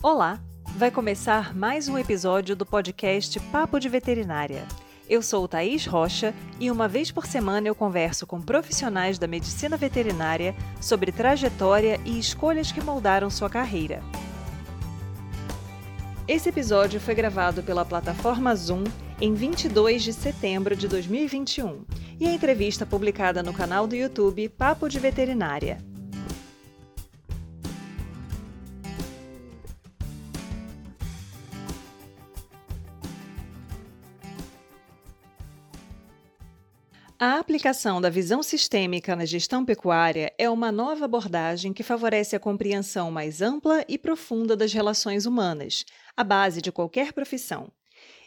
Olá! Vai começar mais um episódio do podcast Papo de Veterinária. Eu sou Thaís Rocha e uma vez por semana eu converso com profissionais da medicina veterinária sobre trajetória e escolhas que moldaram sua carreira. Esse episódio foi gravado pela plataforma Zoom em 22 de setembro de 2021 e a entrevista publicada no canal do YouTube Papo de Veterinária. A aplicação da visão sistêmica na gestão pecuária é uma nova abordagem que favorece a compreensão mais ampla e profunda das relações humanas, a base de qualquer profissão.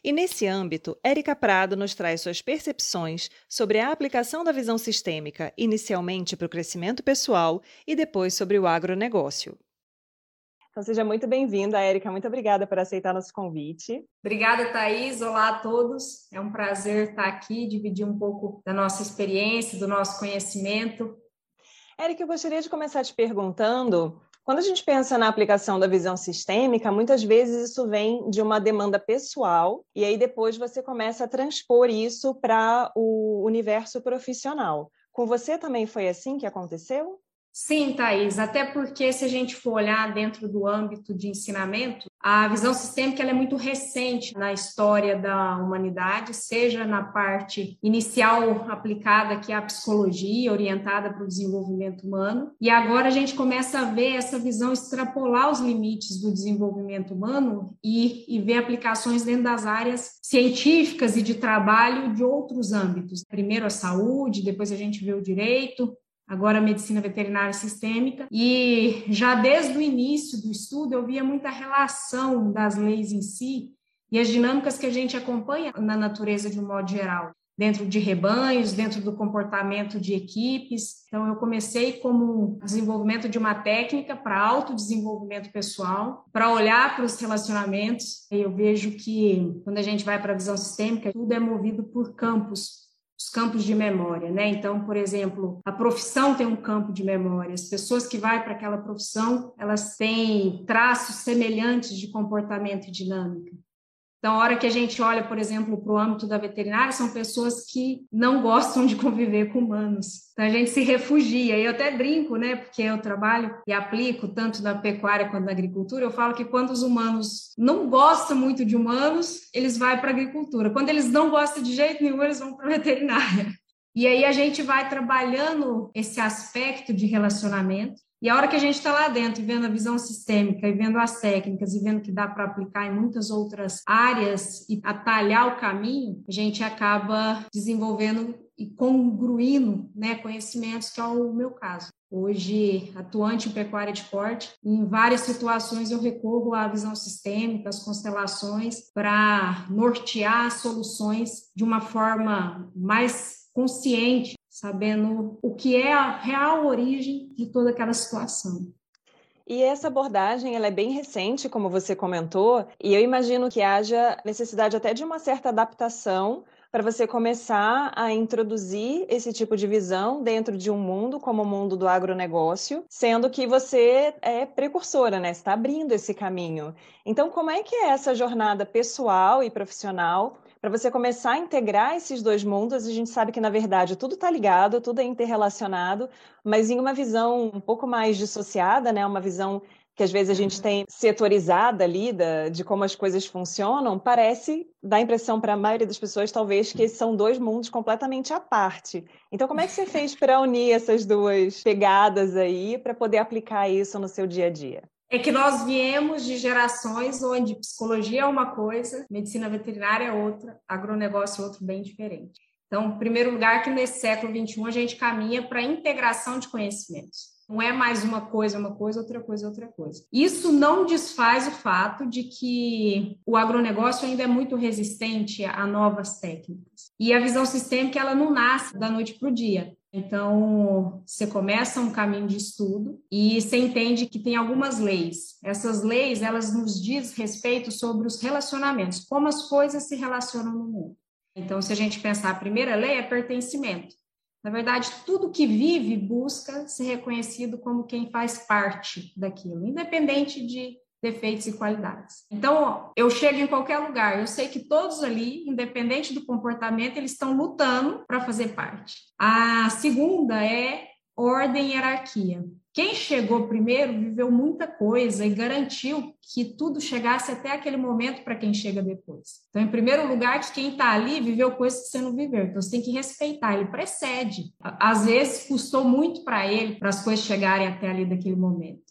E nesse âmbito, Érica Prado nos traz suas percepções sobre a aplicação da visão sistêmica, inicialmente para o crescimento pessoal e depois sobre o agronegócio. Então, seja muito bem-vinda, Érica. Muito obrigada por aceitar nosso convite. Obrigada, Thaís. Olá a todos. É um prazer estar aqui, dividir um pouco da nossa experiência, do nosso conhecimento. Érica, eu gostaria de começar te perguntando quando a gente pensa na aplicação da visão sistêmica, muitas vezes isso vem de uma demanda pessoal, e aí depois você começa a transpor isso para o universo profissional. Com você também foi assim que aconteceu? Sim, Thais, até porque se a gente for olhar dentro do âmbito de ensinamento, a visão sistêmica é muito recente na história da humanidade, seja na parte inicial aplicada, que é a psicologia, orientada para o desenvolvimento humano, e agora a gente começa a ver essa visão extrapolar os limites do desenvolvimento humano e, e ver aplicações dentro das áreas científicas e de trabalho de outros âmbitos. Primeiro a saúde, depois a gente vê o direito, agora medicina veterinária sistêmica, e já desde o início do estudo eu via muita relação das leis em si e as dinâmicas que a gente acompanha na natureza de um modo geral, dentro de rebanhos, dentro do comportamento de equipes. Então eu comecei como desenvolvimento de uma técnica para autodesenvolvimento pessoal, para olhar para os relacionamentos. Eu vejo que quando a gente vai para a visão sistêmica, tudo é movido por campos os campos de memória, né? Então, por exemplo, a profissão tem um campo de memória. As pessoas que vão para aquela profissão, elas têm traços semelhantes de comportamento e dinâmica. Então, a hora que a gente olha, por exemplo, para o âmbito da veterinária, são pessoas que não gostam de conviver com humanos. Então, a gente se refugia. Eu até brinco, né? Porque eu trabalho e aplico tanto na pecuária quanto na agricultura. Eu falo que quando os humanos não gostam muito de humanos, eles vão para a agricultura. Quando eles não gostam de jeito nenhum, eles vão para a veterinária. E aí a gente vai trabalhando esse aspecto de relacionamento e a hora que a gente está lá dentro, vendo a visão sistêmica e vendo as técnicas e vendo que dá para aplicar em muitas outras áreas e atalhar o caminho, a gente acaba desenvolvendo e congruindo né, conhecimentos, que é o meu caso. Hoje, atuante em pecuária de corte, em várias situações eu recorro à visão sistêmica, às constelações, para nortear soluções de uma forma mais consciente sabendo o que é a real origem de toda aquela situação. E essa abordagem ela é bem recente, como você comentou, e eu imagino que haja necessidade até de uma certa adaptação para você começar a introduzir esse tipo de visão dentro de um mundo como o mundo do agronegócio, sendo que você é precursora, né? Está abrindo esse caminho. Então, como é que é essa jornada pessoal e profissional para você começar a integrar esses dois mundos. A gente sabe que, na verdade, tudo está ligado, tudo é interrelacionado, mas em uma visão um pouco mais dissociada, né? uma visão que às vezes a gente tem setorizada ali da, de como as coisas funcionam, parece dar a impressão para a maioria das pessoas, talvez, que são dois mundos completamente à parte. Então, como é que você fez para unir essas duas pegadas aí, para poder aplicar isso no seu dia a dia? É que nós viemos de gerações onde psicologia é uma coisa, medicina veterinária é outra, agronegócio é outro bem diferente. Então, em primeiro lugar, que nesse século XXI a gente caminha para a integração de conhecimentos. Não é mais uma coisa, uma coisa, outra coisa, outra coisa. Isso não desfaz o fato de que o agronegócio ainda é muito resistente a novas técnicas. E a visão sistêmica, ela não nasce da noite para o dia. Então, você começa um caminho de estudo e você entende que tem algumas leis. Essas leis, elas nos diz respeito sobre os relacionamentos, como as coisas se relacionam no mundo. Então, se a gente pensar, a primeira lei é pertencimento. Na verdade, tudo que vive busca ser reconhecido como quem faz parte daquilo, independente de defeitos e qualidades. Então, eu chego em qualquer lugar, eu sei que todos ali, independente do comportamento, eles estão lutando para fazer parte. A segunda é ordem e hierarquia. Quem chegou primeiro viveu muita coisa e garantiu que tudo chegasse até aquele momento para quem chega depois. Então, em primeiro lugar, que quem está ali viveu coisas que você não viveu. Então, você tem que respeitar, ele precede. Às vezes, custou muito para ele, para as coisas chegarem até ali daquele momento.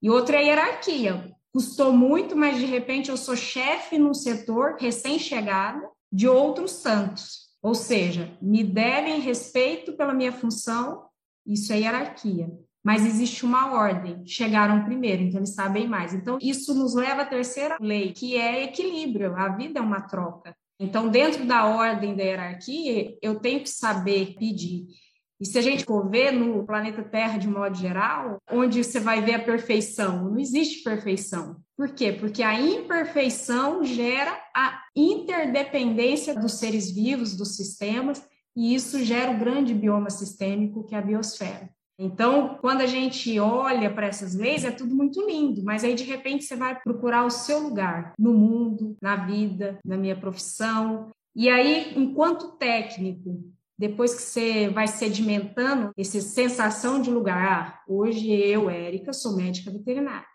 E outra é a hierarquia. Custou muito, mas de repente eu sou chefe num setor recém-chegado de outros tantos. Ou seja, me devem respeito pela minha função, isso é hierarquia mas existe uma ordem. Chegaram primeiro, então eles sabem mais. Então, isso nos leva à terceira lei, que é equilíbrio. A vida é uma troca. Então, dentro da ordem da hierarquia, eu tenho que saber pedir. E se a gente for ver no planeta Terra de modo geral, onde você vai ver a perfeição, não existe perfeição. Por quê? Porque a imperfeição gera a interdependência dos seres vivos, dos sistemas, e isso gera o grande bioma sistêmico que é a biosfera. Então, quando a gente olha para essas leis, é tudo muito lindo, mas aí de repente você vai procurar o seu lugar no mundo, na vida, na minha profissão. E aí, enquanto técnico, depois que você vai sedimentando essa sensação de lugar, ah, hoje eu, Érica, sou médica veterinária.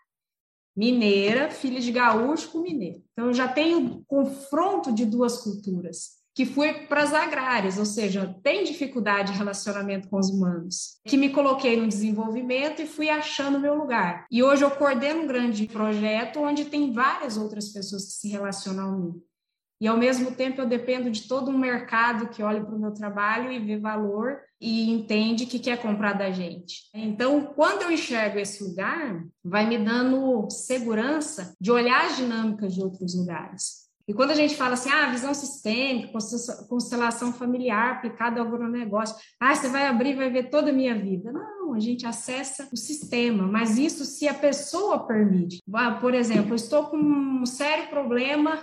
Mineira, filha de gaúcho com mineiro. Então, eu já tenho confronto de duas culturas que fui para as agrárias, ou seja, tem dificuldade de relacionamento com os humanos, que me coloquei no desenvolvimento e fui achando meu lugar. E hoje eu coordeno um grande projeto onde tem várias outras pessoas que se relacionam a mim. E ao mesmo tempo eu dependo de todo um mercado que olha para o meu trabalho e vê valor e entende que quer comprar da gente. Então, quando eu enxergo esse lugar, vai me dando segurança de olhar as dinâmicas de outros lugares. E quando a gente fala assim, ah, visão sistêmica, constelação familiar aplicada ao agronegócio, ah, você vai abrir vai ver toda a minha vida. Não, a gente acessa o sistema, mas isso se a pessoa permite. Ah, por exemplo, eu estou com um sério problema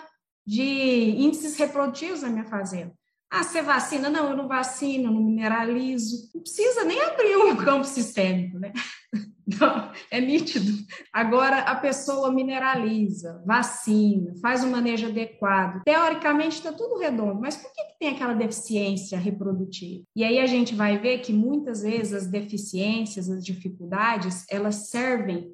de índices reprodutivos na minha fazenda. Ah, você vacina? Não, eu não vacino, não mineralizo. Não precisa nem abrir um campo sistêmico, né? Não, é nítido. Agora, a pessoa mineraliza, vacina, faz um manejo adequado. Teoricamente, está tudo redondo, mas por que, que tem aquela deficiência reprodutiva? E aí a gente vai ver que muitas vezes as deficiências, as dificuldades, elas servem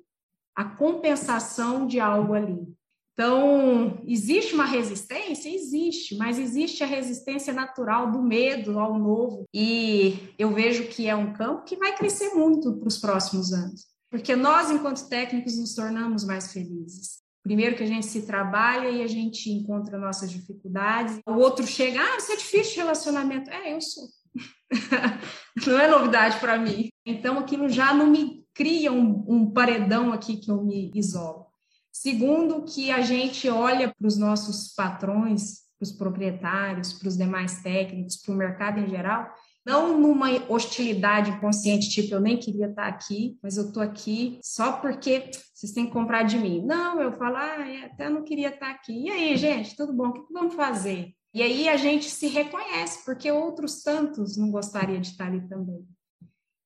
a compensação de algo ali. Então, existe uma resistência? Existe, mas existe a resistência natural do medo ao novo. E eu vejo que é um campo que vai crescer muito para os próximos anos. Porque nós, enquanto técnicos, nos tornamos mais felizes. Primeiro que a gente se trabalha e a gente encontra nossas dificuldades. O outro chega, ah, você é difícil de relacionamento. É, eu sou. não é novidade para mim. Então, aquilo já não me cria um, um paredão aqui que eu me isolo. Segundo, que a gente olha para os nossos patrões, para os proprietários, para os demais técnicos, para o mercado em geral, não numa hostilidade consciente, tipo, eu nem queria estar aqui, mas eu estou aqui só porque vocês têm que comprar de mim. Não, eu falo, ah, é, até não queria estar aqui. E aí, gente, tudo bom? O que vamos fazer? E aí a gente se reconhece, porque outros tantos não gostariam de estar ali também.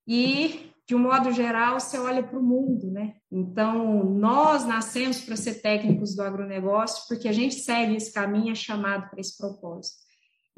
E de um modo geral, você olha para o mundo, né? Então, nós nascemos para ser técnicos do agronegócio porque a gente segue esse caminho, é chamado para esse propósito.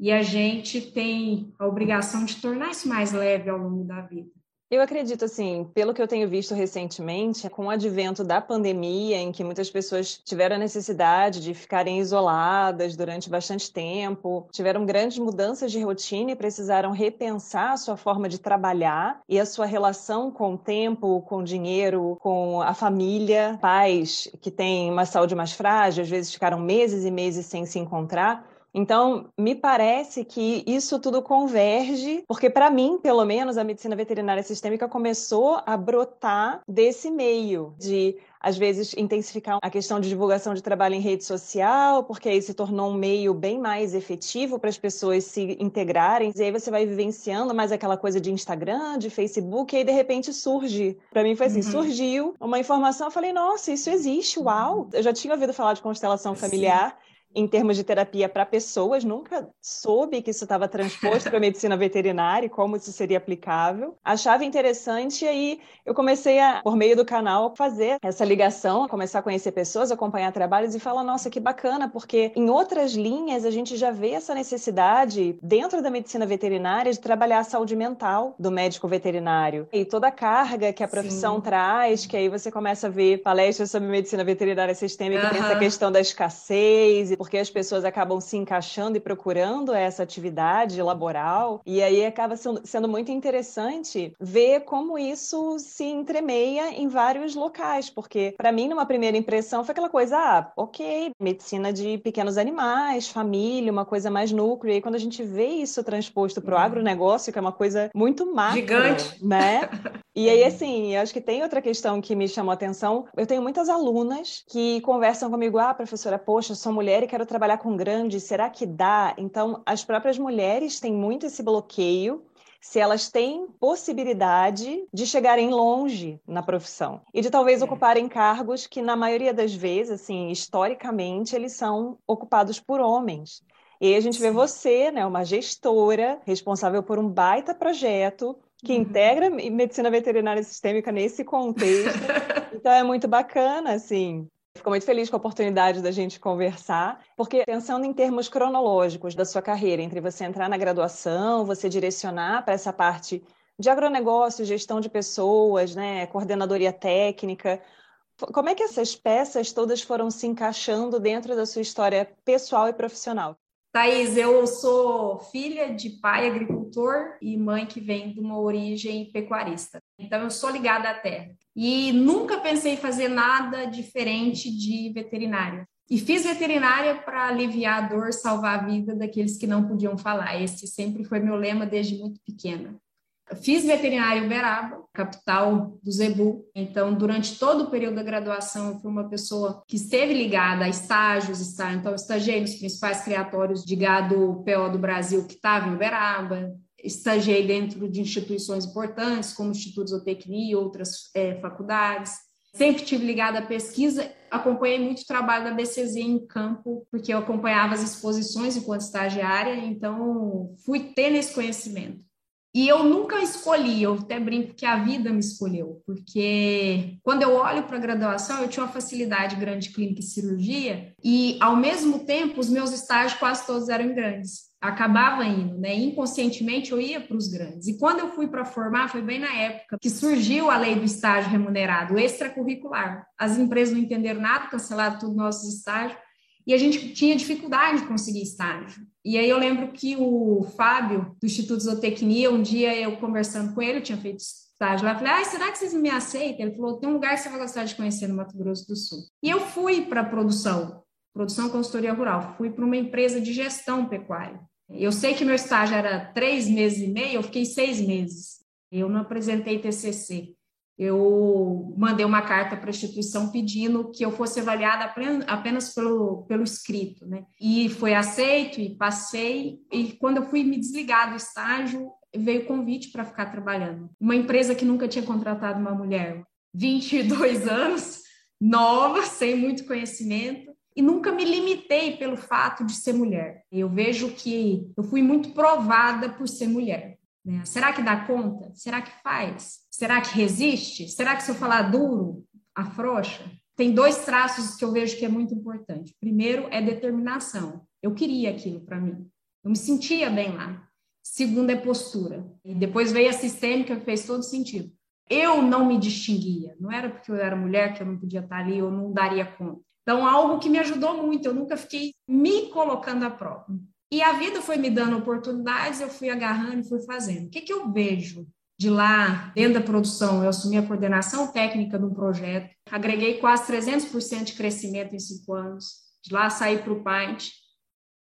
E a gente tem a obrigação de tornar isso mais leve ao longo da vida. Eu acredito, assim, pelo que eu tenho visto recentemente, com o advento da pandemia, em que muitas pessoas tiveram a necessidade de ficarem isoladas durante bastante tempo, tiveram grandes mudanças de rotina e precisaram repensar a sua forma de trabalhar e a sua relação com o tempo, com o dinheiro, com a família. Pais que têm uma saúde mais frágil, às vezes ficaram meses e meses sem se encontrar. Então, me parece que isso tudo converge, porque para mim, pelo menos, a medicina veterinária sistêmica começou a brotar desse meio de às vezes intensificar a questão de divulgação de trabalho em rede social, porque aí se tornou um meio bem mais efetivo para as pessoas se integrarem. E aí você vai vivenciando mais aquela coisa de Instagram, de Facebook, e aí de repente surge. Para mim foi assim, uhum. surgiu uma informação, eu falei, nossa, isso existe, uau! Eu já tinha ouvido falar de constelação familiar. Sim em termos de terapia para pessoas, nunca soube que isso estava transposto para a medicina veterinária e como isso seria aplicável. Achava interessante e aí eu comecei a, por meio do canal, fazer essa ligação, começar a conhecer pessoas, acompanhar trabalhos e falar, nossa, que bacana, porque em outras linhas a gente já vê essa necessidade dentro da medicina veterinária de trabalhar a saúde mental do médico veterinário e toda a carga que a profissão Sim. traz, que aí você começa a ver palestras sobre medicina veterinária sistêmica, uhum. tem essa questão da escassez porque as pessoas acabam se encaixando e procurando essa atividade laboral. E aí acaba sendo muito interessante ver como isso se entremeia em vários locais, porque para mim, numa primeira impressão, foi aquela coisa, ah, ok, medicina de pequenos animais, família, uma coisa mais núcleo. E aí, quando a gente vê isso transposto para o uhum. agronegócio, que é uma coisa muito macro, Gigante. né? E aí, assim, eu acho que tem outra questão que me chamou a atenção. Eu tenho muitas alunas que conversam comigo, ah, professora, poxa, sou mulher e quero trabalhar com grandes, será que dá? Então, as próprias mulheres têm muito esse bloqueio se elas têm possibilidade de chegarem longe na profissão e de talvez é. ocuparem cargos que na maioria das vezes, assim, historicamente, eles são ocupados por homens. E aí a gente Sim. vê você, né, uma gestora responsável por um baita projeto que uhum. integra medicina veterinária sistêmica nesse contexto. então é muito bacana, assim. Fico muito feliz com a oportunidade da gente conversar, porque pensando em termos cronológicos da sua carreira, entre você entrar na graduação, você direcionar para essa parte de agronegócio, gestão de pessoas, né, coordenadoria técnica, como é que essas peças todas foram se encaixando dentro da sua história pessoal e profissional? Thaís, eu sou filha de pai agricultor e mãe que vem de uma origem pecuarista. Então, eu sou ligada à terra. E nunca pensei em fazer nada diferente de veterinária. E fiz veterinária para aliviar a dor, salvar a vida daqueles que não podiam falar. Esse sempre foi meu lema desde muito pequena. Fiz veterinária em Uberaba, capital do Zebu. Então, durante todo o período da graduação, eu fui uma pessoa que esteve ligada a estágios, está, então, estagiei nos principais criatórios de gado PO do Brasil que estava em Uberaba, estagiei dentro de instituições importantes, como o Instituto Zootecnia e outras é, faculdades. Sempre tive ligada à pesquisa, acompanhei muito o trabalho da BCZ em campo, porque eu acompanhava as exposições enquanto estagiária, então fui tendo esse conhecimento. E eu nunca escolhi, eu até brinco que a vida me escolheu, porque quando eu olho para a graduação, eu tinha uma facilidade grande de clínica e cirurgia, e ao mesmo tempo, os meus estágios quase todos eram grandes. Acabava indo, né? Inconscientemente eu ia para os grandes. E quando eu fui para formar, foi bem na época que surgiu a lei do estágio remunerado extracurricular. As empresas não entenderam nada, cancelaram todos os nossos estágios e a gente tinha dificuldade de conseguir estágio. E aí eu lembro que o Fábio, do Instituto Zootecnia, um dia eu conversando com ele, eu tinha feito estágio lá, falei, ah, será que vocês me aceitam? Ele falou, tem um lugar que você vai gostar de conhecer no Mato Grosso do Sul. E eu fui para a produção, produção consultoria rural, fui para uma empresa de gestão pecuária. Eu sei que meu estágio era três meses e meio, eu fiquei seis meses. Eu não apresentei TCC eu mandei uma carta para a instituição pedindo que eu fosse avaliada apenas pelo, pelo escrito, né? E foi aceito e passei. E quando eu fui me desligar do estágio, veio convite para ficar trabalhando. Uma empresa que nunca tinha contratado uma mulher, 22 anos, nova, sem muito conhecimento. E nunca me limitei pelo fato de ser mulher. Eu vejo que eu fui muito provada por ser mulher. Né? Será que dá conta? Será que faz? Será que resiste? Será que se eu falar duro, afrouxa? Tem dois traços que eu vejo que é muito importante. Primeiro é determinação. Eu queria aquilo para mim. Eu me sentia bem lá. Segundo é postura. E depois veio a sistêmica que fez todo sentido. Eu não me distinguia. Não era porque eu era mulher que eu não podia estar ali ou não daria conta. Então, algo que me ajudou muito. Eu nunca fiquei me colocando à prova. E a vida foi me dando oportunidades, eu fui agarrando e fui fazendo. O que, que eu vejo de lá, dentro da produção? Eu assumi a coordenação técnica de um projeto, agreguei quase 300% de crescimento em cinco anos. De lá saí para o Paint,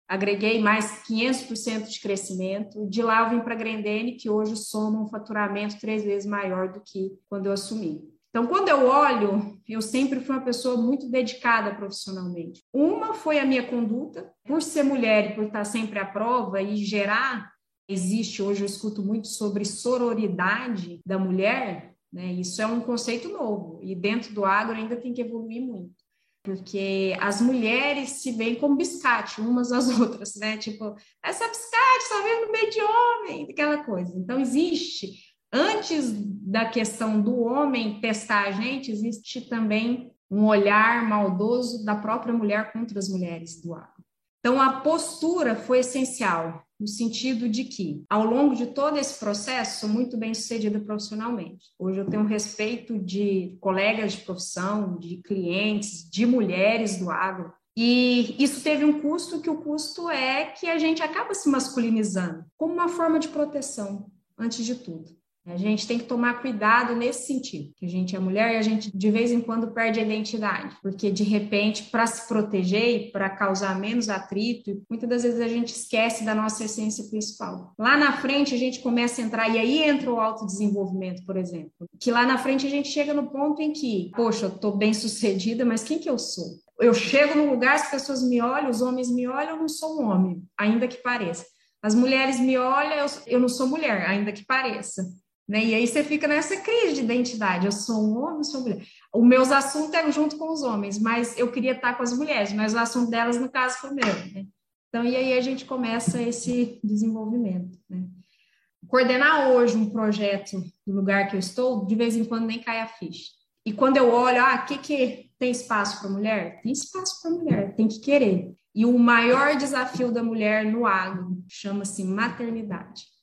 agreguei mais 500% de crescimento. De lá eu vim para a Grendene, que hoje soma um faturamento três vezes maior do que quando eu assumi. Então, quando eu olho, eu sempre fui uma pessoa muito dedicada profissionalmente. Uma foi a minha conduta, por ser mulher e por estar sempre à prova e gerar. Existe hoje, eu escuto muito sobre sororidade da mulher, né? Isso é um conceito novo e dentro do agro ainda tem que evoluir muito. porque as mulheres se veem como biscate umas às outras, né? Tipo, essa biscate só vive no meio de homem, aquela coisa. Então, existe, antes da questão do homem testar a gente, existe também um olhar maldoso da própria mulher contra as mulheres do agro. Então, a postura foi essencial, no sentido de que, ao longo de todo esse processo, sou muito bem sucedida profissionalmente. Hoje eu tenho respeito de colegas de profissão, de clientes, de mulheres do agro. E isso teve um custo, que o custo é que a gente acaba se masculinizando como uma forma de proteção, antes de tudo. A gente tem que tomar cuidado nesse sentido, que a gente é mulher e a gente de vez em quando perde a identidade, porque de repente, para se proteger e para causar menos atrito, muitas das vezes a gente esquece da nossa essência principal. Lá na frente a gente começa a entrar, e aí entra o autodesenvolvimento, por exemplo, que lá na frente a gente chega no ponto em que, poxa, eu estou bem sucedida, mas quem que eu sou? Eu chego num lugar, as pessoas me olham, os homens me olham, eu não sou um homem, ainda que pareça. As mulheres me olham, eu, eu não sou mulher, ainda que pareça. Né? E aí você fica nessa crise de identidade. Eu sou um homem, sou mulher. O meus assuntos é junto com os homens, mas eu queria estar com as mulheres, mas o assunto delas, no caso, foi meu. Né? Então, e aí a gente começa esse desenvolvimento. Né? Coordenar hoje um projeto no lugar que eu estou, de vez em quando nem cai a ficha. E quando eu olho, ah, que, que tem espaço para mulher? Tem espaço para mulher, tem que querer. E o maior desafio da mulher no agro chama-se maternidade.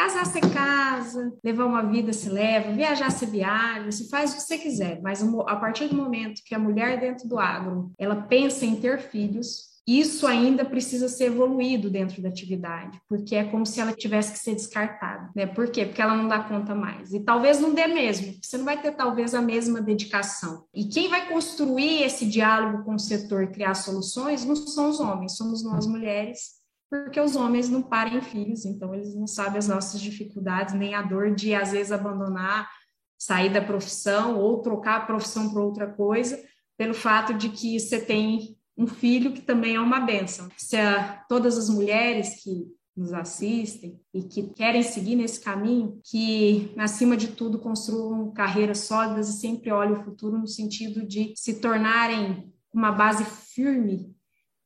Casar se casa, levar uma vida se leva, viajar se viaja, se faz o que você quiser, mas a partir do momento que a mulher dentro do agro, ela pensa em ter filhos, isso ainda precisa ser evoluído dentro da atividade, porque é como se ela tivesse que ser descartada, né? Por quê? Porque ela não dá conta mais. E talvez não dê mesmo, você não vai ter talvez a mesma dedicação. E quem vai construir esse diálogo com o setor criar soluções não são os homens, somos nós mulheres porque os homens não parem filhos, então eles não sabem as nossas dificuldades, nem a dor de, às vezes, abandonar, sair da profissão ou trocar a profissão por outra coisa, pelo fato de que você tem um filho que também é uma benção. Se a, todas as mulheres que nos assistem e que querem seguir nesse caminho, que, acima de tudo, construam carreiras sólidas e sempre olhem o futuro no sentido de se tornarem uma base firme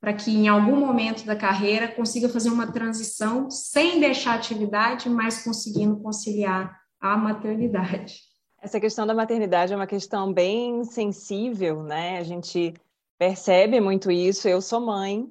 para que em algum momento da carreira consiga fazer uma transição sem deixar a atividade, mas conseguindo conciliar a maternidade. Essa questão da maternidade é uma questão bem sensível, né? A gente percebe muito isso. Eu sou mãe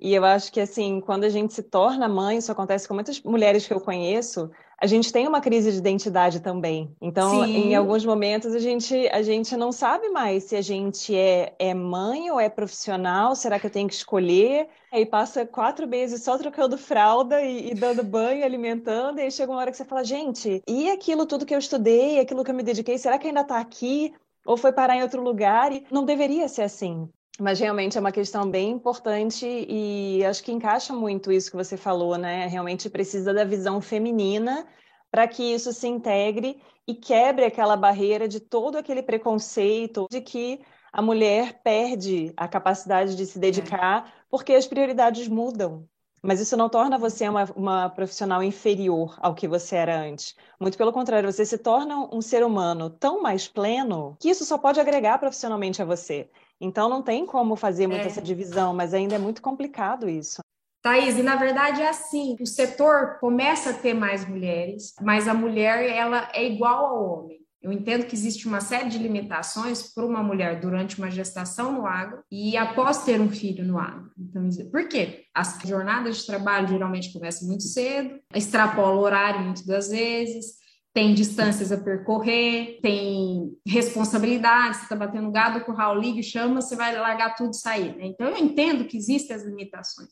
e eu acho que assim, quando a gente se torna mãe, isso acontece com muitas mulheres que eu conheço, a gente tem uma crise de identidade também. Então, Sim. em alguns momentos, a gente, a gente não sabe mais se a gente é, é mãe ou é profissional, será que eu tenho que escolher? Aí passa quatro meses só trocando fralda e, e dando banho, alimentando, e aí chega uma hora que você fala, gente, e aquilo tudo que eu estudei, aquilo que eu me dediquei, será que ainda está aqui? Ou foi parar em outro lugar? E não deveria ser assim. Mas realmente é uma questão bem importante e acho que encaixa muito isso que você falou, né? Realmente precisa da visão feminina para que isso se integre e quebre aquela barreira de todo aquele preconceito de que a mulher perde a capacidade de se dedicar é. porque as prioridades mudam. Mas isso não torna você uma, uma profissional inferior ao que você era antes. Muito pelo contrário, você se torna um ser humano tão mais pleno que isso só pode agregar profissionalmente a você. Então não tem como fazer muito é. essa divisão, mas ainda é muito complicado isso. Thaís, e na verdade é assim, o setor começa a ter mais mulheres, mas a mulher ela é igual ao homem. Eu entendo que existe uma série de limitações para uma mulher durante uma gestação no agro e após ter um filho no agro. Então, por quê? As jornadas de trabalho geralmente começam muito cedo, extrapola o horário muitas das vezes, tem distâncias a percorrer, tem responsabilidades, você está batendo gado, o curral liga, chama, você vai largar tudo e sair. Né? Então, eu entendo que existem as limitações.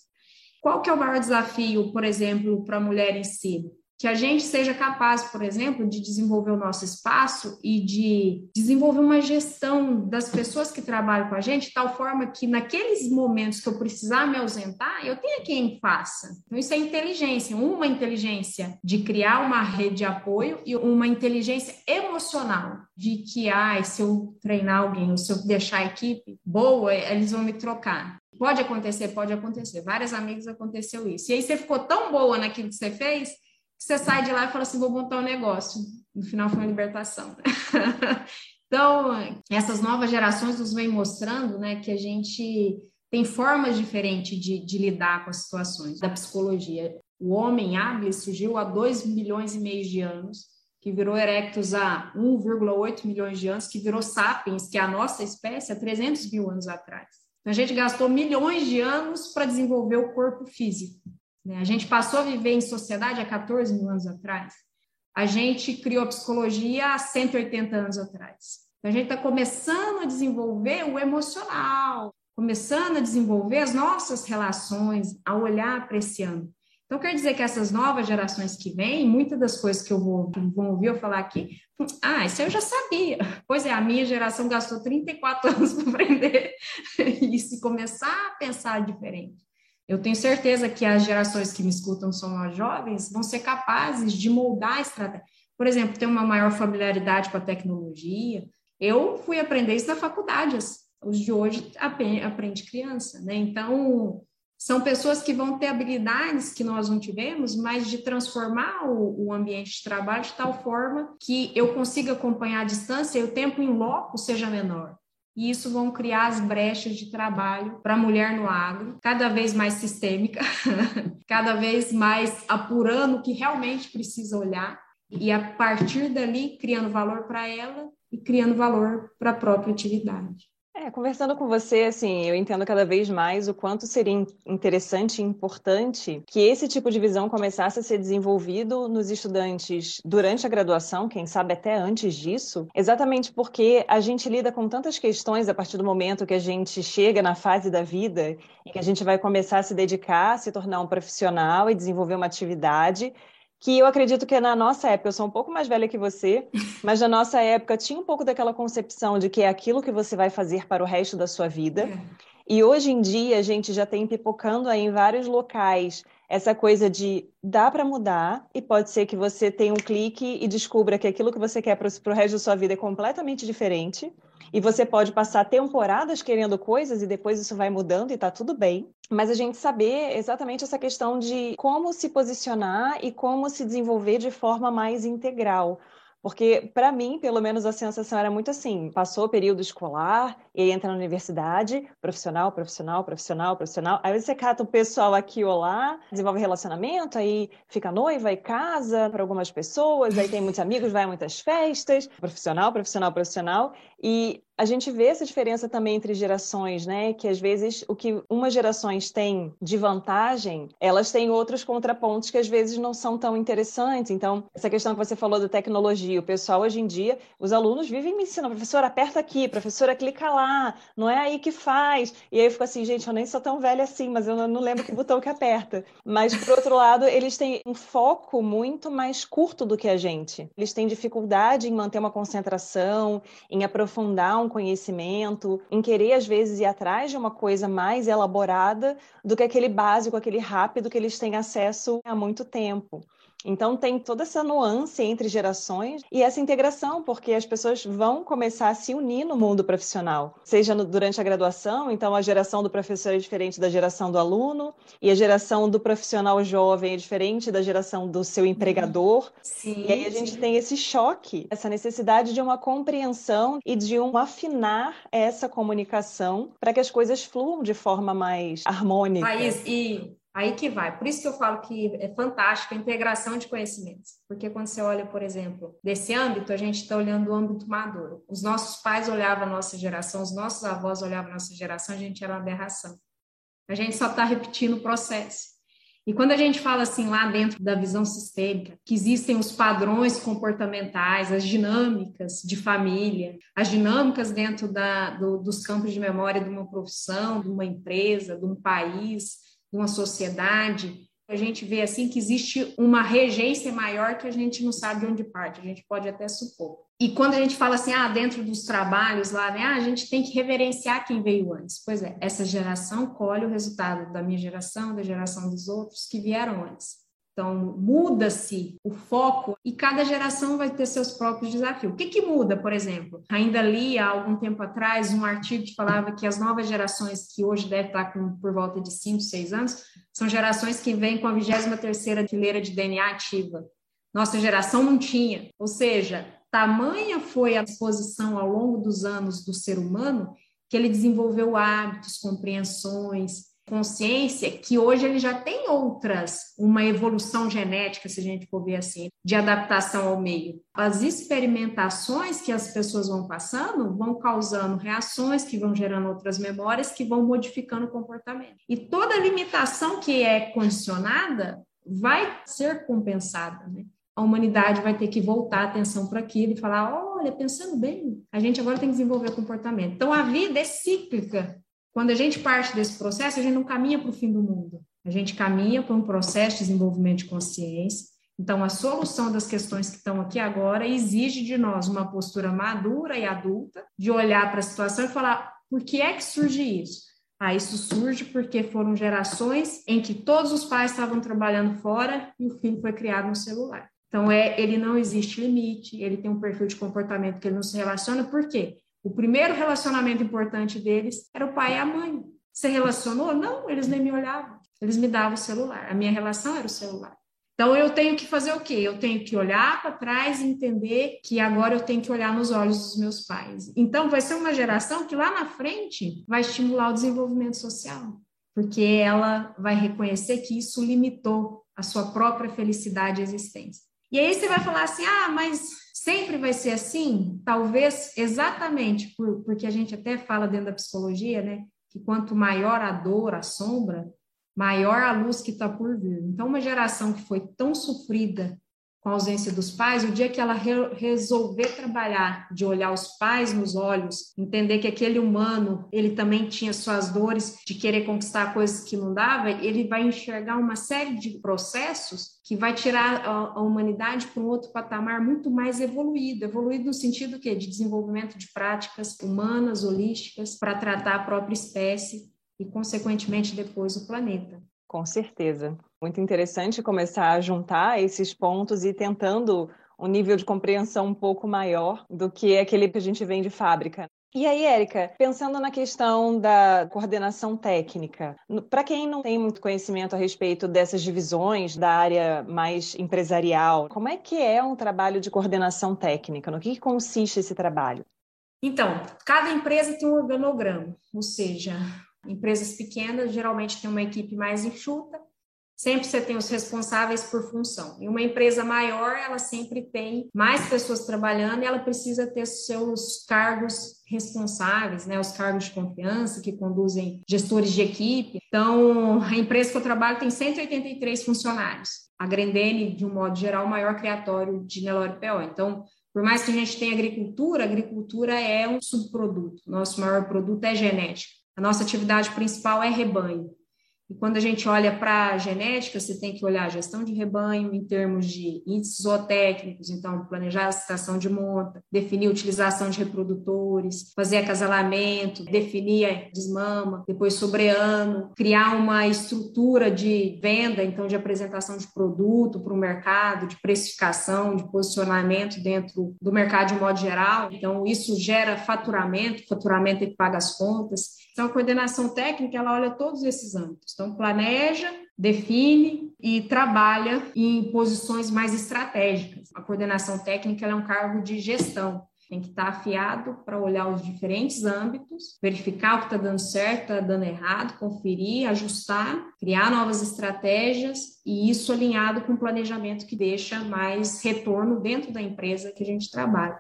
Qual que é o maior desafio, por exemplo, para a mulher em si? Que a gente seja capaz, por exemplo, de desenvolver o nosso espaço e de desenvolver uma gestão das pessoas que trabalham com a gente, de tal forma que naqueles momentos que eu precisar me ausentar, eu tenha quem faça. Então, isso é inteligência, uma inteligência de criar uma rede de apoio e uma inteligência emocional de que, se eu treinar alguém se eu deixar a equipe boa, eles vão me trocar. Pode acontecer, pode acontecer. Várias amigas aconteceu isso. E aí você ficou tão boa naquilo que você fez você sai de lá e fala assim, vou montar um negócio. No final foi uma libertação. Então, essas novas gerações nos vêm mostrando né, que a gente tem formas diferentes de, de lidar com as situações da psicologia. O homem hábil surgiu há 2 milhões e meio de anos, que virou Erectus há 1,8 milhões de anos, que virou Sapiens, que é a nossa espécie, há 300 mil anos atrás. Então, a gente gastou milhões de anos para desenvolver o corpo físico. Né? A gente passou a viver em sociedade há 14 mil anos atrás. A gente criou a psicologia há 180 anos atrás. Então, a gente está começando a desenvolver o emocional, começando a desenvolver as nossas relações, a olhar apreciando. Então, quer dizer que essas novas gerações que vêm, muitas das coisas que eu vou, vão ouvir eu falar aqui, ah, isso eu já sabia. Pois é, a minha geração gastou 34 anos para aprender e começar a pensar diferente. Eu tenho certeza que as gerações que me escutam são mais jovens, vão ser capazes de moldar a estratégia. Por exemplo, ter uma maior familiaridade com a tecnologia. Eu fui aprender isso na faculdade, os de hoje aprende criança, né? Então, são pessoas que vão ter habilidades que nós não tivemos, mas de transformar o, o, ambiente de trabalho de tal forma que eu consiga acompanhar a distância e o tempo em loco seja menor e isso vão criar as brechas de trabalho para a mulher no agro, cada vez mais sistêmica, cada vez mais apurando o que realmente precisa olhar e a partir dali criando valor para ela e criando valor para a própria atividade. É, conversando com você, assim, eu entendo cada vez mais o quanto seria interessante e importante que esse tipo de visão começasse a ser desenvolvido nos estudantes durante a graduação, quem sabe até antes disso, exatamente porque a gente lida com tantas questões a partir do momento que a gente chega na fase da vida e que a gente vai começar a se dedicar, se tornar um profissional e desenvolver uma atividade que eu acredito que na nossa época, eu sou um pouco mais velha que você, mas na nossa época tinha um pouco daquela concepção de que é aquilo que você vai fazer para o resto da sua vida. É. E hoje em dia a gente já tem pipocando aí em vários locais essa coisa de dá para mudar e pode ser que você tenha um clique e descubra que aquilo que você quer para o resto da sua vida é completamente diferente. E você pode passar temporadas querendo coisas e depois isso vai mudando e está tudo bem. Mas a gente saber exatamente essa questão de como se posicionar e como se desenvolver de forma mais integral. Porque, para mim, pelo menos, a sensação era muito assim: passou o período escolar, e aí entra na universidade, profissional, profissional, profissional, profissional. Aí você cata o pessoal aqui ou lá, desenvolve relacionamento, aí fica noiva e casa para algumas pessoas, aí tem muitos amigos, vai a muitas festas, profissional, profissional, profissional. E a gente vê essa diferença também entre gerações, né? Que às vezes o que umas gerações têm de vantagem, elas têm outros contrapontos que às vezes não são tão interessantes. Então, essa questão que você falou da tecnologia, o pessoal hoje em dia, os alunos vivem me ensinando, professora, aperta aqui, professora, clica lá, não é aí que faz. E aí eu fico assim, gente, eu nem sou tão velha assim, mas eu não lembro que botão que aperta. Mas, por outro lado, eles têm um foco muito mais curto do que a gente. Eles têm dificuldade em manter uma concentração, em aprofundar um conhecimento, em querer, às vezes, ir atrás de uma coisa mais elaborada do que aquele básico, aquele rápido que eles têm acesso há muito tempo. Então tem toda essa nuance entre gerações e essa integração, porque as pessoas vão começar a se unir no mundo profissional, seja no, durante a graduação, então a geração do professor é diferente da geração do aluno, e a geração do profissional jovem é diferente da geração do seu empregador. Sim, e aí a gente sim. tem esse choque, essa necessidade de uma compreensão e de um afinar essa comunicação para que as coisas fluam de forma mais harmônica. País, e Aí que vai. Por isso que eu falo que é fantástico a integração de conhecimentos. Porque quando você olha, por exemplo, desse âmbito, a gente está olhando o âmbito maduro. Os nossos pais olhavam a nossa geração, os nossos avós olhavam a nossa geração, a gente era uma aberração. A gente só está repetindo o processo. E quando a gente fala assim lá dentro da visão sistêmica, que existem os padrões comportamentais, as dinâmicas de família, as dinâmicas dentro da, do, dos campos de memória de uma profissão, de uma empresa, de um país, uma sociedade, a gente vê assim que existe uma regência maior que a gente não sabe de onde parte, a gente pode até supor. E quando a gente fala assim, ah, dentro dos trabalhos lá, né, ah, a gente tem que reverenciar quem veio antes. Pois é, essa geração colhe o resultado da minha geração, da geração dos outros que vieram antes. Então, muda-se o foco e cada geração vai ter seus próprios desafios. O que, que muda, por exemplo? Ainda li há algum tempo atrás um artigo que falava que as novas gerações, que hoje deve estar com por volta de 5, 6 anos, são gerações que vêm com a 23ª fileira de DNA ativa. Nossa geração não tinha. Ou seja, tamanha foi a exposição ao longo dos anos do ser humano que ele desenvolveu hábitos, compreensões, consciência que hoje ele já tem outras, uma evolução genética, se a gente for ver assim, de adaptação ao meio. As experimentações que as pessoas vão passando vão causando reações que vão gerando outras memórias que vão modificando o comportamento. E toda limitação que é condicionada vai ser compensada, né? A humanidade vai ter que voltar a atenção para aquilo e falar: olha, pensando bem, a gente agora tem que desenvolver comportamento. Então, a vida é cíclica quando a gente parte desse processo, a gente não caminha para o fim do mundo. A gente caminha para um processo de desenvolvimento de consciência. Então, a solução das questões que estão aqui agora exige de nós uma postura madura e adulta, de olhar para a situação e falar: por que é que surge isso? Ah, isso surge porque foram gerações em que todos os pais estavam trabalhando fora e o filho foi criado no celular. Então, é, ele não existe limite, ele tem um perfil de comportamento que ele não se relaciona, por quê? O primeiro relacionamento importante deles era o pai e a mãe. Você relacionou? Não, eles nem me olhavam. Eles me davam o celular. A minha relação era o celular. Então eu tenho que fazer o quê? Eu tenho que olhar para trás e entender que agora eu tenho que olhar nos olhos dos meus pais. Então vai ser uma geração que lá na frente vai estimular o desenvolvimento social, porque ela vai reconhecer que isso limitou a sua própria felicidade e existência. E aí você vai falar assim: "Ah, mas Sempre vai ser assim? Talvez exatamente por, porque a gente até fala dentro da psicologia, né? Que quanto maior a dor, a sombra, maior a luz que está por vir. Então, uma geração que foi tão sofrida com a ausência dos pais, o dia que ela re resolver trabalhar, de olhar os pais nos olhos, entender que aquele humano, ele também tinha suas dores de querer conquistar coisas que não dava, ele vai enxergar uma série de processos que vai tirar a, a humanidade para um outro patamar muito mais evoluído, evoluído no sentido que de desenvolvimento de práticas humanas, holísticas, para tratar a própria espécie e, consequentemente, depois o planeta. Com certeza. Muito interessante começar a juntar esses pontos e tentando um nível de compreensão um pouco maior do que aquele que a gente vem de fábrica. E aí, Érica, pensando na questão da coordenação técnica, para quem não tem muito conhecimento a respeito dessas divisões da área mais empresarial, como é que é um trabalho de coordenação técnica? No que consiste esse trabalho? Então, cada empresa tem um organograma, ou seja, Empresas pequenas geralmente têm uma equipe mais enxuta, sempre você tem os responsáveis por função. E uma empresa maior, ela sempre tem mais pessoas trabalhando e ela precisa ter seus cargos responsáveis, né, os cargos de confiança que conduzem gestores de equipe. Então, a empresa que eu trabalho tem 183 funcionários. A Grendene, de um modo geral, o maior criatório de Nelore PO. Então, por mais que a gente tenha agricultura, agricultura é um subproduto. Nosso maior produto é genética. A nossa atividade principal é rebanho. E quando a gente olha para a genética, você tem que olhar a gestão de rebanho em termos de índices zootécnicos, então planejar a citação de monta, definir a utilização de reprodutores, fazer acasalamento, definir desmama, depois sobreano, criar uma estrutura de venda, então de apresentação de produto para o mercado, de precificação, de posicionamento dentro do mercado de modo geral. Então isso gera faturamento, faturamento é que paga as contas. Então, a coordenação técnica, ela olha todos esses âmbitos. Então, planeja, define e trabalha em posições mais estratégicas. A coordenação técnica é um cargo de gestão. Tem que estar afiado para olhar os diferentes âmbitos, verificar o que está dando certo, está dando errado, conferir, ajustar, criar novas estratégias e isso alinhado com o planejamento que deixa mais retorno dentro da empresa que a gente trabalha.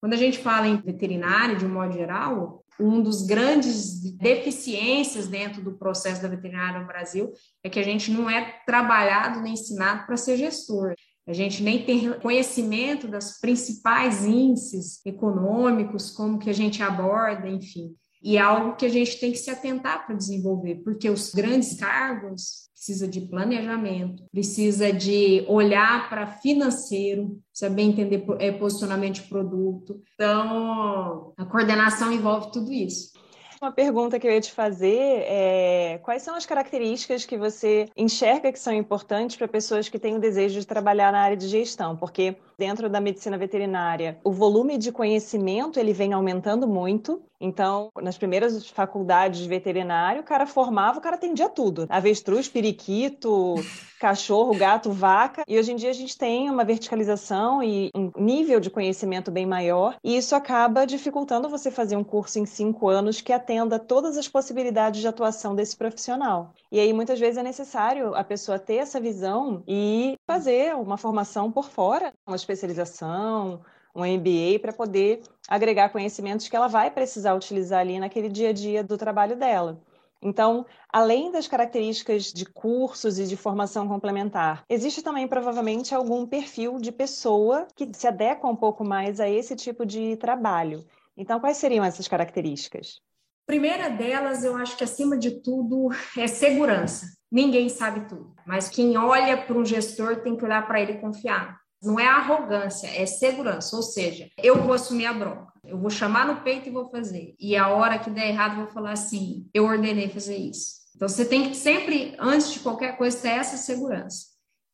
Quando a gente fala em veterinário, de um modo geral, um dos grandes deficiências dentro do processo da veterinária no Brasil é que a gente não é trabalhado nem ensinado para ser gestor. A gente nem tem conhecimento das principais índices econômicos, como que a gente aborda, enfim. E é algo que a gente tem que se atentar para desenvolver, porque os grandes cargos precisa de planejamento, precisa de olhar para financeiro, saber entender é, posicionamento de produto. Então, a coordenação envolve tudo isso. Uma pergunta que eu ia te fazer é quais são as características que você enxerga que são importantes para pessoas que têm o desejo de trabalhar na área de gestão? Porque dentro da medicina veterinária, o volume de conhecimento ele vem aumentando muito Então, nas primeiras faculdades de veterinário, o cara formava, o cara atendia tudo. Avestruz, periquito, cachorro, gato, vaca. E hoje em dia a gente tem uma verticalização e um nível de conhecimento bem maior. E isso acaba dificultando você fazer um curso em cinco anos que atenda todas as possibilidades de atuação desse profissional. E aí, muitas vezes, é necessário a pessoa ter essa visão e fazer uma formação por fora, especialização, um MBA para poder agregar conhecimentos que ela vai precisar utilizar ali naquele dia a dia do trabalho dela. Então, além das características de cursos e de formação complementar, existe também provavelmente algum perfil de pessoa que se adequa um pouco mais a esse tipo de trabalho. Então, quais seriam essas características? Primeira delas, eu acho que acima de tudo é segurança. Ninguém sabe tudo, mas quem olha para um gestor tem que olhar para ele confiar. Não é arrogância, é segurança. Ou seja, eu vou assumir a bronca. Eu vou chamar no peito e vou fazer. E a hora que der errado, eu vou falar assim: eu ordenei fazer isso. Então, você tem que sempre, antes de qualquer coisa, ter essa segurança.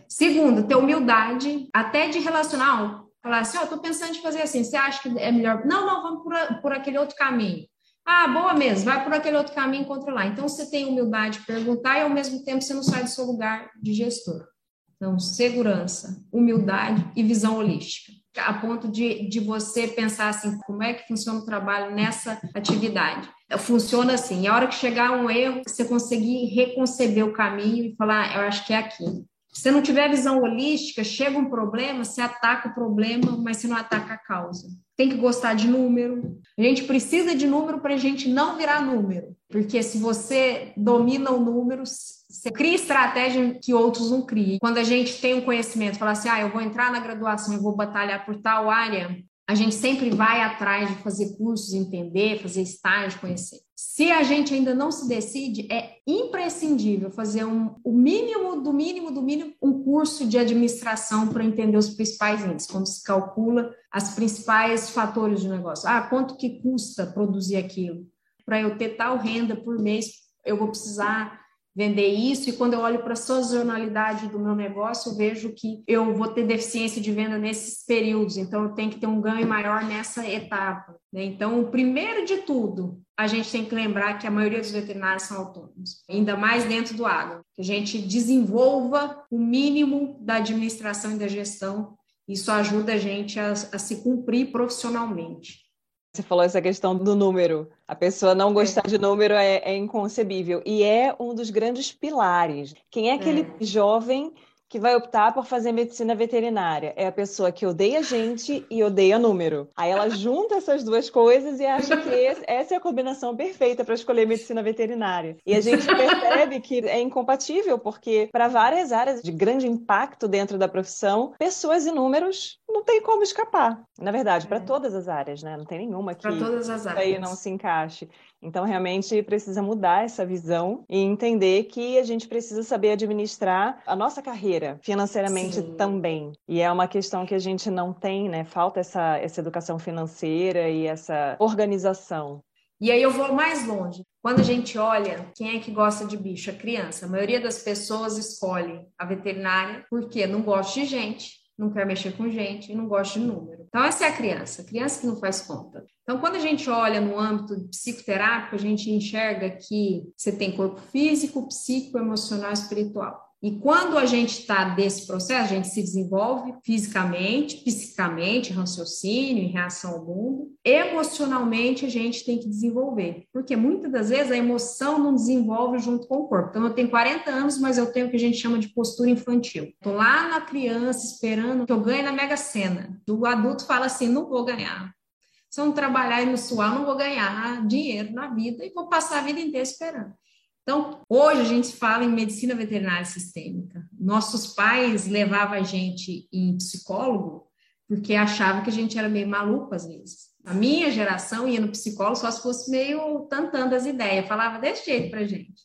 Segundo, ter humildade, até de relacionar, falar assim: ó, oh, tô pensando em fazer assim, você acha que é melhor? Não, não, vamos por, por aquele outro caminho. Ah, boa mesmo, vai por aquele outro caminho e encontra lá. Então, você tem humildade de perguntar e, ao mesmo tempo, você não sai do seu lugar de gestor. Então, segurança, humildade e visão holística. A ponto de, de você pensar assim, como é que funciona o trabalho nessa atividade? Funciona assim, a hora que chegar um erro, você conseguir reconceber o caminho e falar, ah, eu acho que é aqui. Se não tiver visão holística, chega um problema, você ataca o problema, mas você não ataca a causa. Tem que gostar de número. A gente precisa de número para a gente não virar número. Porque se você domina o número, você cria estratégia que outros não criam. Quando a gente tem um conhecimento, fala assim, ah, eu vou entrar na graduação, eu vou batalhar por tal área, a gente sempre vai atrás de fazer cursos, entender, fazer estágio, conhecer. Se a gente ainda não se decide, é imprescindível fazer um, o mínimo do mínimo do mínimo um curso de administração para entender os principais índices, quando se calcula as principais fatores do negócio. Ah, quanto que custa produzir aquilo? Para eu ter tal renda por mês, eu vou precisar vender isso, e quando eu olho para a sazonalidade do meu negócio, eu vejo que eu vou ter deficiência de venda nesses períodos, então eu tenho que ter um ganho maior nessa etapa. Né? Então, o primeiro de tudo, a gente tem que lembrar que a maioria dos veterinários são autônomos, ainda mais dentro do agro, que a gente desenvolva o mínimo da administração e da gestão, isso ajuda a gente a, a se cumprir profissionalmente. Você falou essa questão do número. A pessoa não gostar é. de número é, é, inconcebível. E é um dos grandes pilares. Quem é aquele é. jovem que vai optar por fazer medicina veterinária. É a pessoa que odeia gente e odeia número. Aí ela junta essas duas coisas e acha que essa é a combinação perfeita para escolher medicina veterinária. E a gente percebe que é incompatível, porque para várias áreas de grande impacto dentro da profissão, pessoas e números não tem como escapar. Na verdade, para é. todas as áreas, né? Não tem nenhuma que aí não se encaixe. Então, realmente precisa mudar essa visão e entender que a gente precisa saber administrar a nossa carreira financeiramente Sim. também. E é uma questão que a gente não tem, né? Falta essa, essa educação financeira e essa organização. E aí eu vou mais longe. Quando a gente olha, quem é que gosta de bicho? A criança. A maioria das pessoas escolhe a veterinária porque não gosta de gente, não quer mexer com gente e não gosta de número. Então, essa é a criança, a criança que não faz conta. Então, quando a gente olha no âmbito psicoterápico, a gente enxerga que você tem corpo físico, psíquico, emocional espiritual. E quando a gente está desse processo, a gente se desenvolve fisicamente, psicicamente, raciocínio, em reação ao mundo. Emocionalmente, a gente tem que desenvolver, porque muitas das vezes a emoção não desenvolve junto com o corpo. Então, eu tenho 40 anos, mas eu tenho o que a gente chama de postura infantil. Estou lá na criança esperando que eu ganhe na Mega Sena. O adulto fala assim: não vou ganhar. Se eu não trabalhar e no suar, não vou ganhar dinheiro na vida e vou passar a vida inteira esperando. Então, hoje a gente fala em medicina veterinária sistêmica. Nossos pais levavam a gente em psicólogo porque achavam que a gente era meio maluco às vezes. A minha geração ia no psicólogo só se fosse meio tantando as ideias, falava desse jeito pra gente.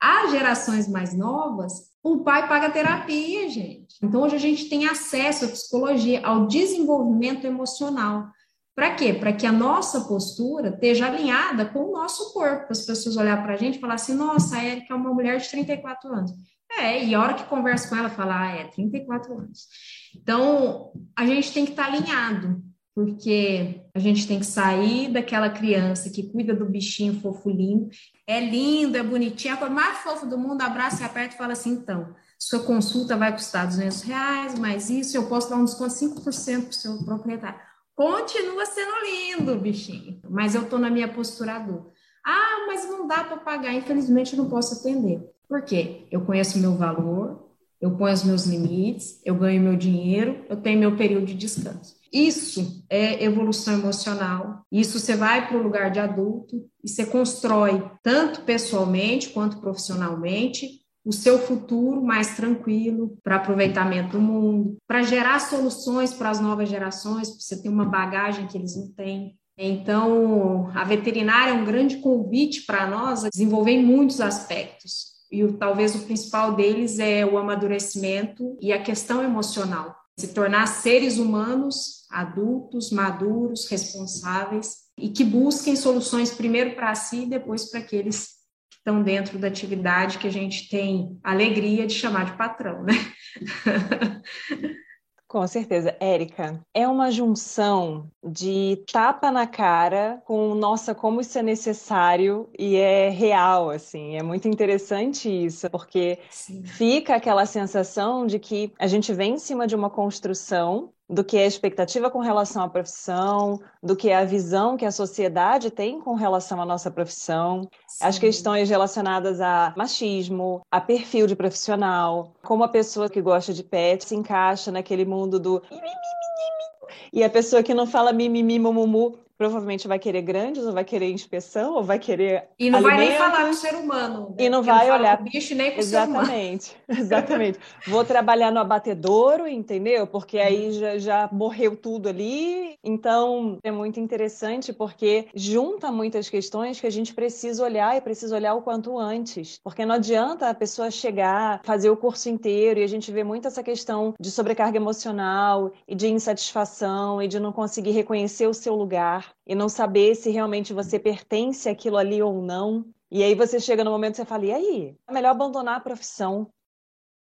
As gerações mais novas, o pai paga terapia, gente. Então, hoje a gente tem acesso à psicologia, ao desenvolvimento emocional. Para quê? Para que a nossa postura esteja alinhada com o nosso corpo, para as pessoas olhar para a gente e falar assim, nossa, a Erika é uma mulher de 34 anos. É, e a hora que conversa com ela, falar, ah, é, 34 anos. Então, a gente tem que estar tá alinhado. porque a gente tem que sair daquela criança que cuida do bichinho fofo lindo, é lindo, é bonitinho, a coisa mais fofa do mundo, abraça e aperta e fala assim, então, sua consulta vai custar 200 reais, mas isso eu posso dar um desconto de 5% para o seu proprietário. Continua sendo lindo, bichinho, mas eu estou na minha postura adulta. Ah, mas não dá para pagar, infelizmente eu não posso atender. Por quê? Eu conheço meu valor, eu ponho os meus limites, eu ganho meu dinheiro, eu tenho meu período de descanso. Isso é evolução emocional. Isso você vai para o lugar de adulto e você constrói, tanto pessoalmente quanto profissionalmente, o seu futuro mais tranquilo para aproveitamento do mundo, para gerar soluções para as novas gerações, para você ter uma bagagem que eles não têm. Então, a veterinária é um grande convite para nós a desenvolver muitos aspectos e o, talvez o principal deles é o amadurecimento e a questão emocional. Se tornar seres humanos, adultos, maduros, responsáveis e que busquem soluções primeiro para si e depois para aqueles que estão dentro da atividade que a gente tem alegria de chamar de patrão, né? Com certeza. Érica, é uma junção de tapa na cara com, nossa, como isso é necessário e é real, assim. É muito interessante isso, porque Sim. fica aquela sensação de que a gente vem em cima de uma construção do que é a expectativa com relação à profissão, do que é a visão que a sociedade tem com relação à nossa profissão, Sim. as questões relacionadas a machismo, a perfil de profissional, como a pessoa que gosta de pet se encaixa naquele mundo do e a pessoa que não fala mimimi, mumumu, provavelmente vai querer grandes, ou vai querer inspeção, ou vai querer. E não alimentos, vai nem falar com o ser humano. Né? E não vai não olhar. Bicho nem exatamente, ser humano. Exatamente. Vou trabalhar no abatedouro, entendeu? Porque aí uhum. já, já morreu tudo ali. Então é muito interessante porque junta muitas questões que a gente precisa olhar e precisa olhar o quanto antes. Porque não adianta a pessoa chegar, fazer o curso inteiro e a gente vê muito essa questão de sobrecarga emocional e de insatisfação e de não conseguir reconhecer o seu lugar e não saber se realmente você pertence àquilo ali ou não. E aí você chega no momento que você fala, e aí? É melhor abandonar a profissão.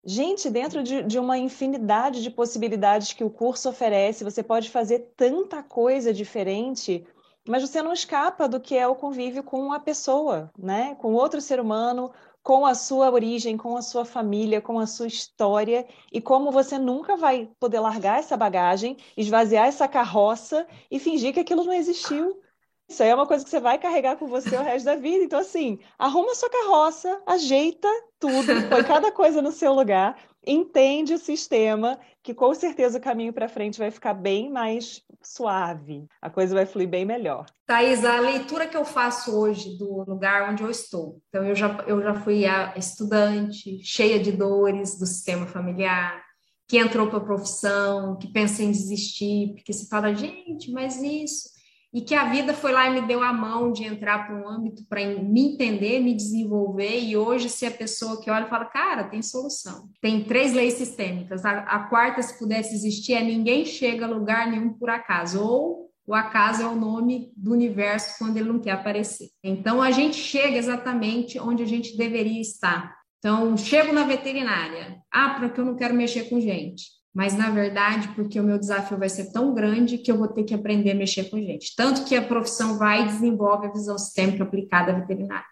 Gente, dentro de, de, uma infinidade de possibilidades que o curso oferece, você pode fazer tanta coisa diferente, mas você não escapa do que é o convívio com a pessoa, né? Com outro ser humano, com a sua origem, com a sua família, com a sua história e como você nunca vai poder largar essa bagagem, esvaziar essa carroça e fingir que aquilo não existiu. Isso aí é uma coisa que você vai carregar com você o resto da vida. Então, assim, arruma sua carroça, ajeita tudo, põe cada coisa no seu lugar, entende o sistema, que com certeza o caminho para frente vai ficar bem mais suave, a coisa vai fluir bem melhor. Thais, a leitura que eu faço hoje do lugar onde eu estou, então eu já, eu já fui a estudante, cheia de dores do sistema familiar, que entrou para a profissão, que pensa em desistir, porque se fala, gente, mas isso e que a vida foi lá e me deu a mão de entrar para um âmbito para me entender, me desenvolver, e hoje se a pessoa que olha fala, cara, tem solução. Tem três leis sistêmicas. A, a quarta, se pudesse existir, é ninguém chega a lugar nenhum por acaso, ou o acaso é o nome do universo quando ele não quer aparecer. Então a gente chega exatamente onde a gente deveria estar. Então, chego na veterinária. Ah, porque eu não quero mexer com gente mas na verdade, porque o meu desafio vai ser tão grande que eu vou ter que aprender a mexer com gente. Tanto que a profissão vai e desenvolve a visão sistêmica aplicada à veterinária.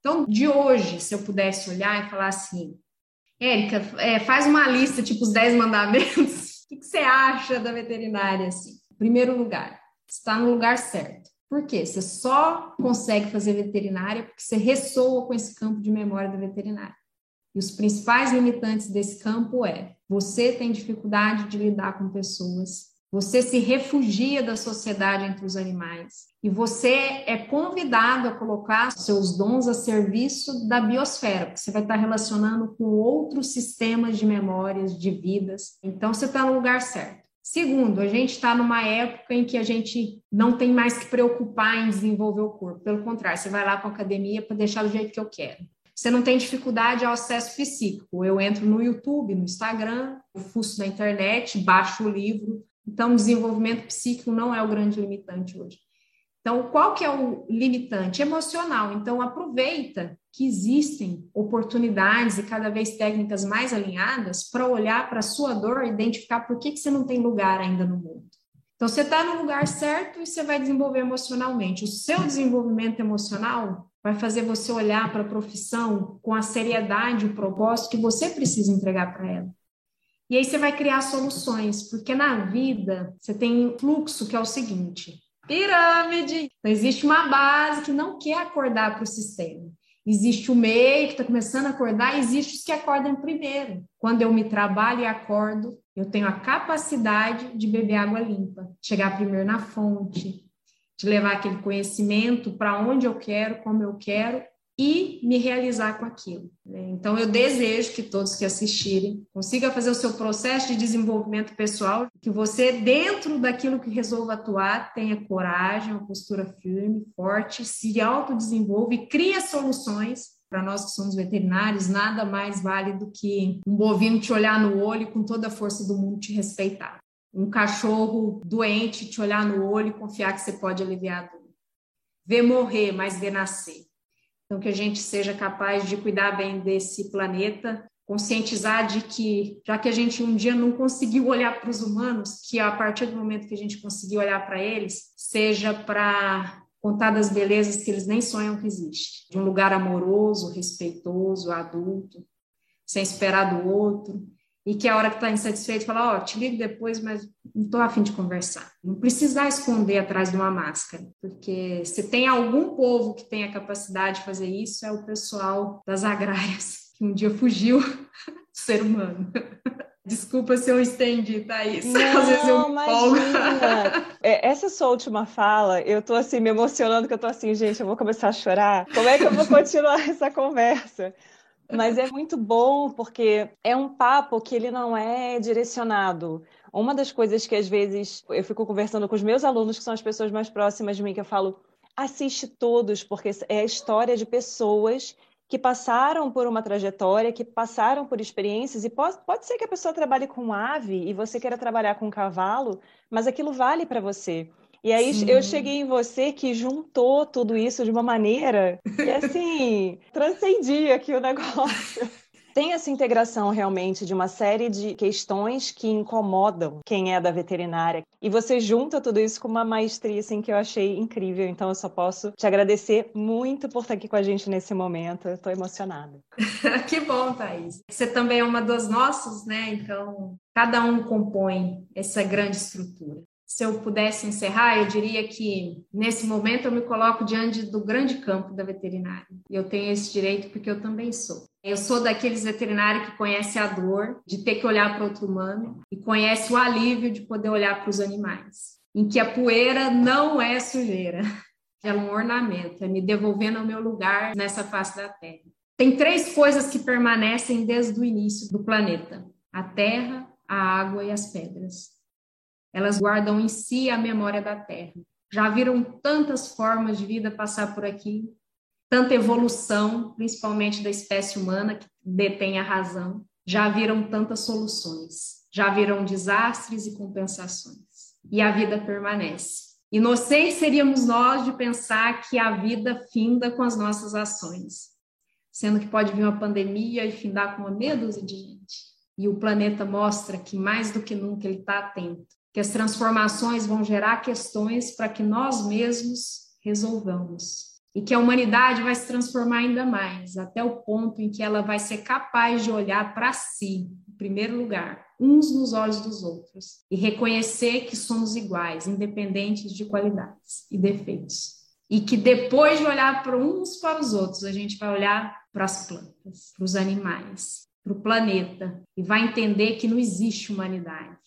Então, de hoje, se eu pudesse olhar e falar assim, Érica, é, faz uma lista, tipo os 10 mandamentos, o que, que, você acha da veterinária? Assim? Primeiro lugar, está no lugar certo. Por quê? Você só consegue fazer veterinária porque você ressoa com esse campo de memória da veterinária. E os principais limitantes desse campo é você tem dificuldade de lidar com pessoas, você se refugia da sociedade entre os animais e você é convidado a colocar seus dons a serviço da biosfera, porque você vai estar relacionando com outros sistemas de memórias, de vidas. Então você está no lugar certo. Segundo, a gente está numa época em que a gente não tem mais que preocupar em desenvolver o corpo. Pelo contrário, você vai lá para a academia para deixar do jeito que eu quero. Você não tem dificuldade ao acesso psíquico. Eu entro no YouTube, no Instagram, eu fuço na internet, baixo o livro. Então, desenvolvimento psíquico não é o grande limitante hoje. Então, qual que é o limitante? Emocional. Então, aproveita que existem oportunidades e cada vez técnicas mais alinhadas para olhar para a sua dor e identificar por que, que você não tem lugar ainda no mundo. Então, você está no lugar certo e você vai desenvolver emocionalmente. O seu desenvolvimento emocional vai fazer você olhar para a profissão com a seriedade, o propósito que você precisa entregar para ela. E aí você vai criar soluções, porque na vida você tem um fluxo que é o seguinte: pirâmide. Então, existe uma base que não quer acordar para o sistema. Existe o meio que está começando a acordar, existe os que acordam primeiro. Quando eu me trabalho e acordo, eu tenho a capacidade de beber água limpa, chegar primeiro na fonte, de levar aquele conhecimento para onde eu quero, como eu quero e me realizar com aquilo. Né? Então, eu desejo que todos que assistirem consigam fazer o seu processo de desenvolvimento pessoal, que você, dentro daquilo que resolva atuar, tenha coragem, uma postura firme, forte, se autodesenvolva e cria soluções. Para nós que somos veterinários, nada mais vale do que um bovino te olhar no olho e com toda a força do mundo te respeitar. Um cachorro doente te olhar no olho e confiar que você pode aliviar a dor. Ver morrer, mas ver nascer. Então, que a gente seja capaz de cuidar bem desse planeta, conscientizar de que, já que a gente um dia não conseguiu olhar para os humanos, que a partir do momento que a gente conseguir olhar para eles, seja para contar das belezas que eles nem sonham que existe, de um lugar amoroso, respeitoso, adulto, sem esperar do outro, e que a hora que está insatisfeito fala, ó, oh, te ligo depois, mas não estou afim de conversar. Não precisar esconder atrás de uma máscara, porque se tem algum povo que tem a capacidade de fazer isso, é o pessoal das agrárias, que um dia fugiu do ser humano. Desculpa se eu estendi, Thaís. Não, Às vezes eu imagina. É, essa sua última fala, eu tô assim, me emocionando, que eu tô assim, gente, eu vou começar a chorar. Como é que eu vou continuar essa conversa? Mas é muito bom porque é um papo que ele não é direcionado. Uma das coisas que às vezes eu fico conversando com os meus alunos, que são as pessoas mais próximas de mim, que eu falo, assiste todos, porque é a história de pessoas que passaram por uma trajetória, que passaram por experiências, e pode, pode ser que a pessoa trabalhe com ave e você queira trabalhar com cavalo, mas aquilo vale para você. E aí Sim. eu cheguei em você que juntou tudo isso de uma maneira que, assim, transcendia aqui o negócio. Tem essa integração realmente de uma série de questões que incomodam quem é da veterinária. E você junta tudo isso com uma maestria assim, que eu achei incrível. Então eu só posso te agradecer muito por estar aqui com a gente nesse momento. Eu estou emocionada. que bom, Thaís. Você também é uma das nossas, né? Então, cada um compõe essa grande estrutura se eu pudesse encerrar, eu diria que nesse momento eu me coloco diante do grande campo da veterinária. E eu tenho esse direito porque eu também sou. Eu sou daqueles veterinários que conhece a dor de ter que olhar para outro humano e conhece o alívio de poder olhar para os animais, em que a poeira não é sujeira, é um ornamento, é me devolvendo ao meu lugar nessa face da Terra. Tem três coisas que permanecem desde o início do planeta: a terra, a água e as pedras. Elas guardam em si a memória da Terra. Já viram tantas formas de vida passar por aqui, tanta evolução, principalmente da espécie humana, que detém a razão. Já viram tantas soluções. Já viram desastres e compensações. E a vida permanece. Inocentes seríamos nós de pensar que a vida finda com as nossas ações, sendo que pode vir uma pandemia e findar com uma meia dúzia de gente. E o planeta mostra que mais do que nunca ele está atento que as transformações vão gerar questões para que nós mesmos resolvamos. E que a humanidade vai se transformar ainda mais, até o ponto em que ela vai ser capaz de olhar para si, em primeiro lugar, uns nos olhos dos outros, e reconhecer que somos iguais, independentes de qualidades e defeitos. E que depois de olhar para uns para os outros, a gente vai olhar para as plantas, para os animais, para o planeta, e vai entender que não existe humanidade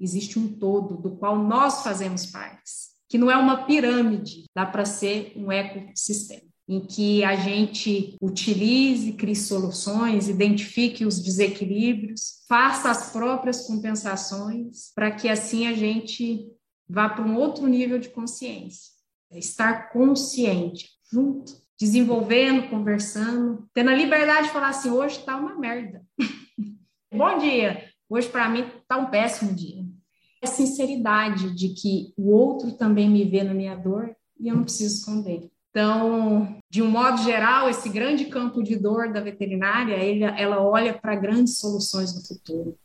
existe um todo do qual nós fazemos parte, que não é uma pirâmide, dá para ser um ecossistema em que a gente utilize, crie soluções, identifique os desequilíbrios, faça as próprias compensações, para que assim a gente vá para um outro nível de consciência. Estar consciente, junto, desenvolvendo, conversando, tendo a liberdade de falar assim: hoje está uma merda. Bom dia, hoje para mim está um péssimo dia a sinceridade de que o outro também me vê na minha dor e eu não preciso esconder. Então, de um modo geral, esse grande campo de dor da veterinária, ele, ela olha para grandes soluções no futuro.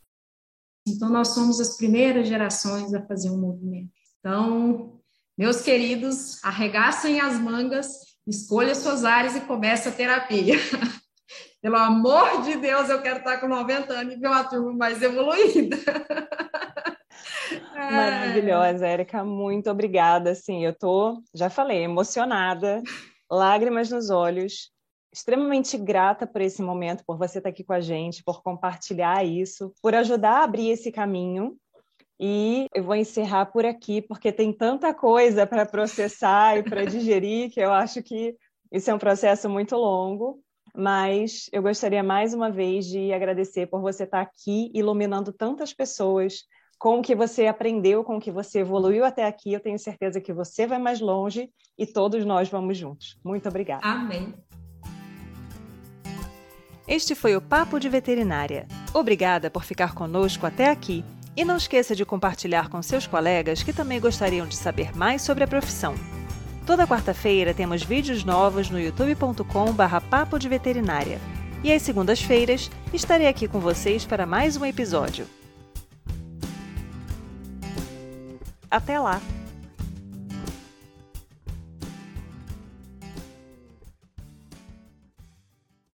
Então, nós somos as primeiras gerações a fazer um movimento. Então, meus queridos, arregaçem as mangas, escolha suas áreas e comece a terapia. Pelo amor de Deus, eu quero estar com 90 anos e ver uma turma mais evoluída. Maravilhosa, Érica, muito obrigada. Sim, eu tô, já falei, emocionada, lágrimas nos olhos, extremamente grata por esse momento, por você estar aqui com a gente, por compartilhar isso, por ajudar a abrir esse caminho. E eu vou encerrar por aqui, porque tem tanta coisa para processar e para digerir que eu acho que isso é um processo muito longo. Mas eu gostaria mais uma vez de agradecer por você estar aqui iluminando tantas pessoas com o que você aprendeu, com o que você evoluiu até aqui. Eu tenho certeza que você vai mais longe e todos nós vamos juntos. Muito obrigada. Amém. Este foi o Papo de Veterinária. Obrigada por ficar conosco até aqui. E não esqueça de compartilhar com seus colegas que também gostariam de saber mais sobre a profissão. Toda quarta-feira temos vídeos novos no youtube.com/papo de veterinária. E às segundas-feiras estarei aqui com vocês para mais um episódio. Até lá!